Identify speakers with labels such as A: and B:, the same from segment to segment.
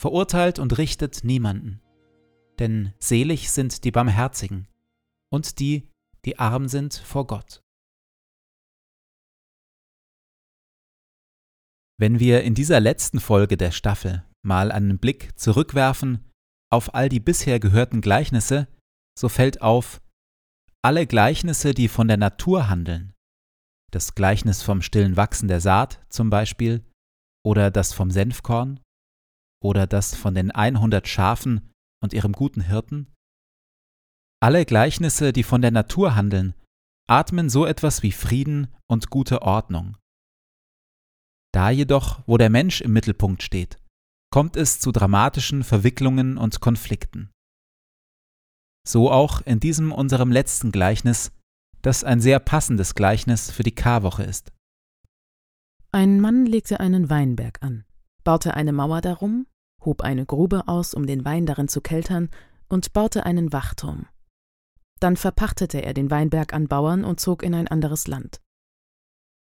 A: verurteilt und richtet niemanden. Denn selig sind die Barmherzigen und die, die arm sind vor Gott. Wenn wir in dieser letzten Folge der Staffel mal einen Blick zurückwerfen auf all die bisher gehörten Gleichnisse, so fällt auf, alle Gleichnisse, die von der Natur handeln, das Gleichnis vom stillen Wachsen der Saat zum Beispiel oder das vom Senfkorn, oder das von den 100 Schafen und ihrem guten Hirten? Alle Gleichnisse, die von der Natur handeln, atmen so etwas wie Frieden und gute Ordnung. Da jedoch, wo der Mensch im Mittelpunkt steht, kommt es zu dramatischen Verwicklungen und Konflikten. So auch in diesem unserem letzten Gleichnis, das ein sehr passendes Gleichnis für die Karwoche ist.
B: Ein Mann legte einen Weinberg an, baute eine Mauer darum hob eine Grube aus, um den Wein darin zu keltern, und baute einen Wachturm. Dann verpachtete er den Weinberg an Bauern und zog in ein anderes Land.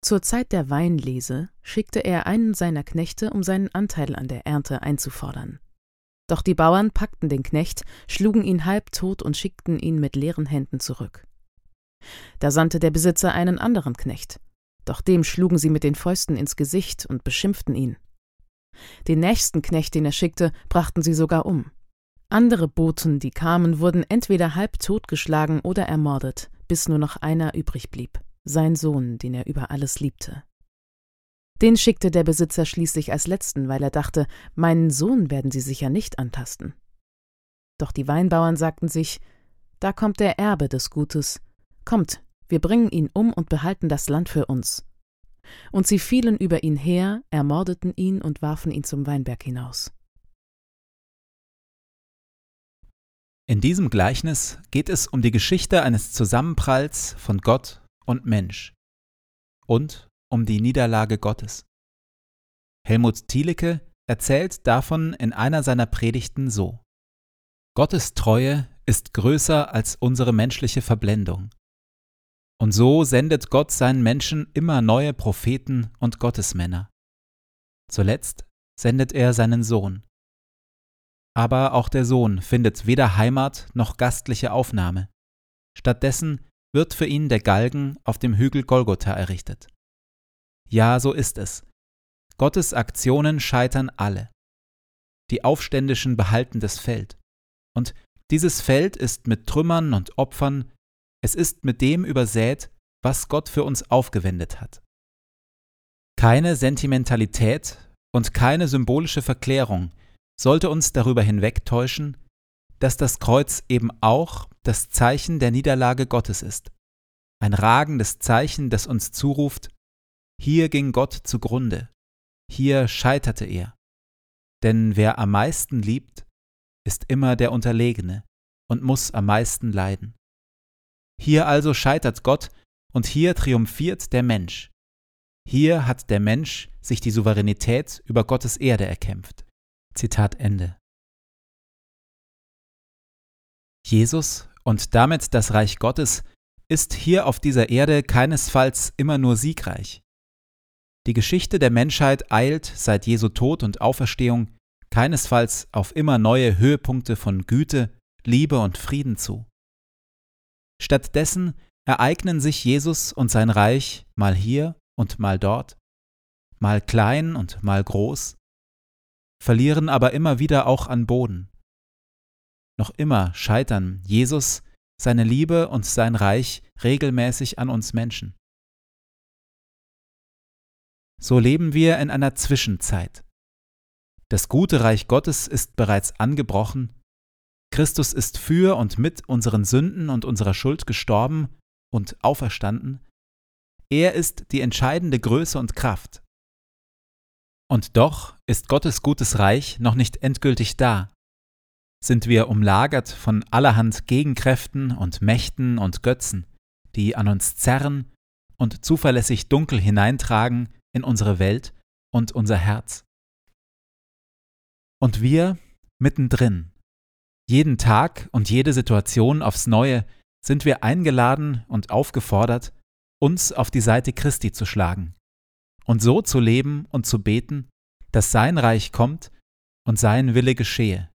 B: Zur Zeit der Weinlese schickte er einen seiner Knechte, um seinen Anteil an der Ernte einzufordern. Doch die Bauern packten den Knecht, schlugen ihn halbtot und schickten ihn mit leeren Händen zurück. Da sandte der Besitzer einen anderen Knecht, doch dem schlugen sie mit den Fäusten ins Gesicht und beschimpften ihn. Den nächsten Knecht, den er schickte, brachten sie sogar um. Andere Boten, die kamen, wurden entweder halb totgeschlagen oder ermordet, bis nur noch einer übrig blieb, sein Sohn, den er über alles liebte. Den schickte der Besitzer schließlich als letzten, weil er dachte, meinen Sohn werden sie sicher nicht antasten. Doch die Weinbauern sagten sich, da kommt der Erbe des Gutes. Kommt, wir bringen ihn um und behalten das Land für uns. Und sie fielen über ihn her, ermordeten ihn und warfen ihn zum Weinberg hinaus.
A: In diesem Gleichnis geht es um die Geschichte eines Zusammenpralls von Gott und Mensch und um die Niederlage Gottes. Helmut Thielicke erzählt davon in einer seiner Predigten so. Gottes Treue ist größer als unsere menschliche Verblendung. Und so sendet Gott seinen Menschen immer neue Propheten und Gottesmänner. Zuletzt sendet er seinen Sohn. Aber auch der Sohn findet weder Heimat noch gastliche Aufnahme. Stattdessen wird für ihn der Galgen auf dem Hügel Golgotha errichtet. Ja, so ist es. Gottes Aktionen scheitern alle. Die Aufständischen behalten das Feld. Und dieses Feld ist mit Trümmern und Opfern, es ist mit dem übersät, was Gott für uns aufgewendet hat. Keine Sentimentalität und keine symbolische Verklärung sollte uns darüber hinwegtäuschen, dass das Kreuz eben auch das Zeichen der Niederlage Gottes ist. Ein ragendes Zeichen, das uns zuruft, hier ging Gott zugrunde, hier scheiterte er. Denn wer am meisten liebt, ist immer der Unterlegene und muss am meisten leiden. Hier also scheitert Gott und hier triumphiert der Mensch. Hier hat der Mensch sich die Souveränität über Gottes Erde erkämpft. Zitat Ende. Jesus und damit das Reich Gottes ist hier auf dieser Erde keinesfalls immer nur siegreich. Die Geschichte der Menschheit eilt seit Jesu Tod und Auferstehung keinesfalls auf immer neue Höhepunkte von Güte, Liebe und Frieden zu. Stattdessen ereignen sich Jesus und sein Reich mal hier und mal dort, mal klein und mal groß, verlieren aber immer wieder auch an Boden. Noch immer scheitern Jesus, seine Liebe und sein Reich regelmäßig an uns Menschen. So leben wir in einer Zwischenzeit. Das gute Reich Gottes ist bereits angebrochen, Christus ist für und mit unseren Sünden und unserer Schuld gestorben und auferstanden, er ist die entscheidende Größe und Kraft. Und doch ist Gottes gutes Reich noch nicht endgültig da. Sind wir umlagert von allerhand Gegenkräften und Mächten und Götzen, die an uns zerren und zuverlässig Dunkel hineintragen in unsere Welt und unser Herz. Und wir mittendrin. Jeden Tag und jede Situation aufs Neue sind wir eingeladen und aufgefordert, uns auf die Seite Christi zu schlagen und so zu leben und zu beten, dass sein Reich kommt und sein Wille geschehe.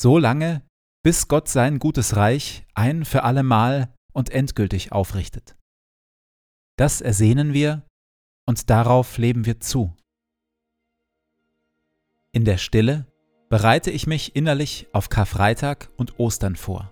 A: So lange, bis Gott sein gutes Reich ein für allemal und endgültig aufrichtet. Das ersehnen wir und darauf leben wir zu. In der Stille bereite ich mich innerlich auf Karfreitag und Ostern vor.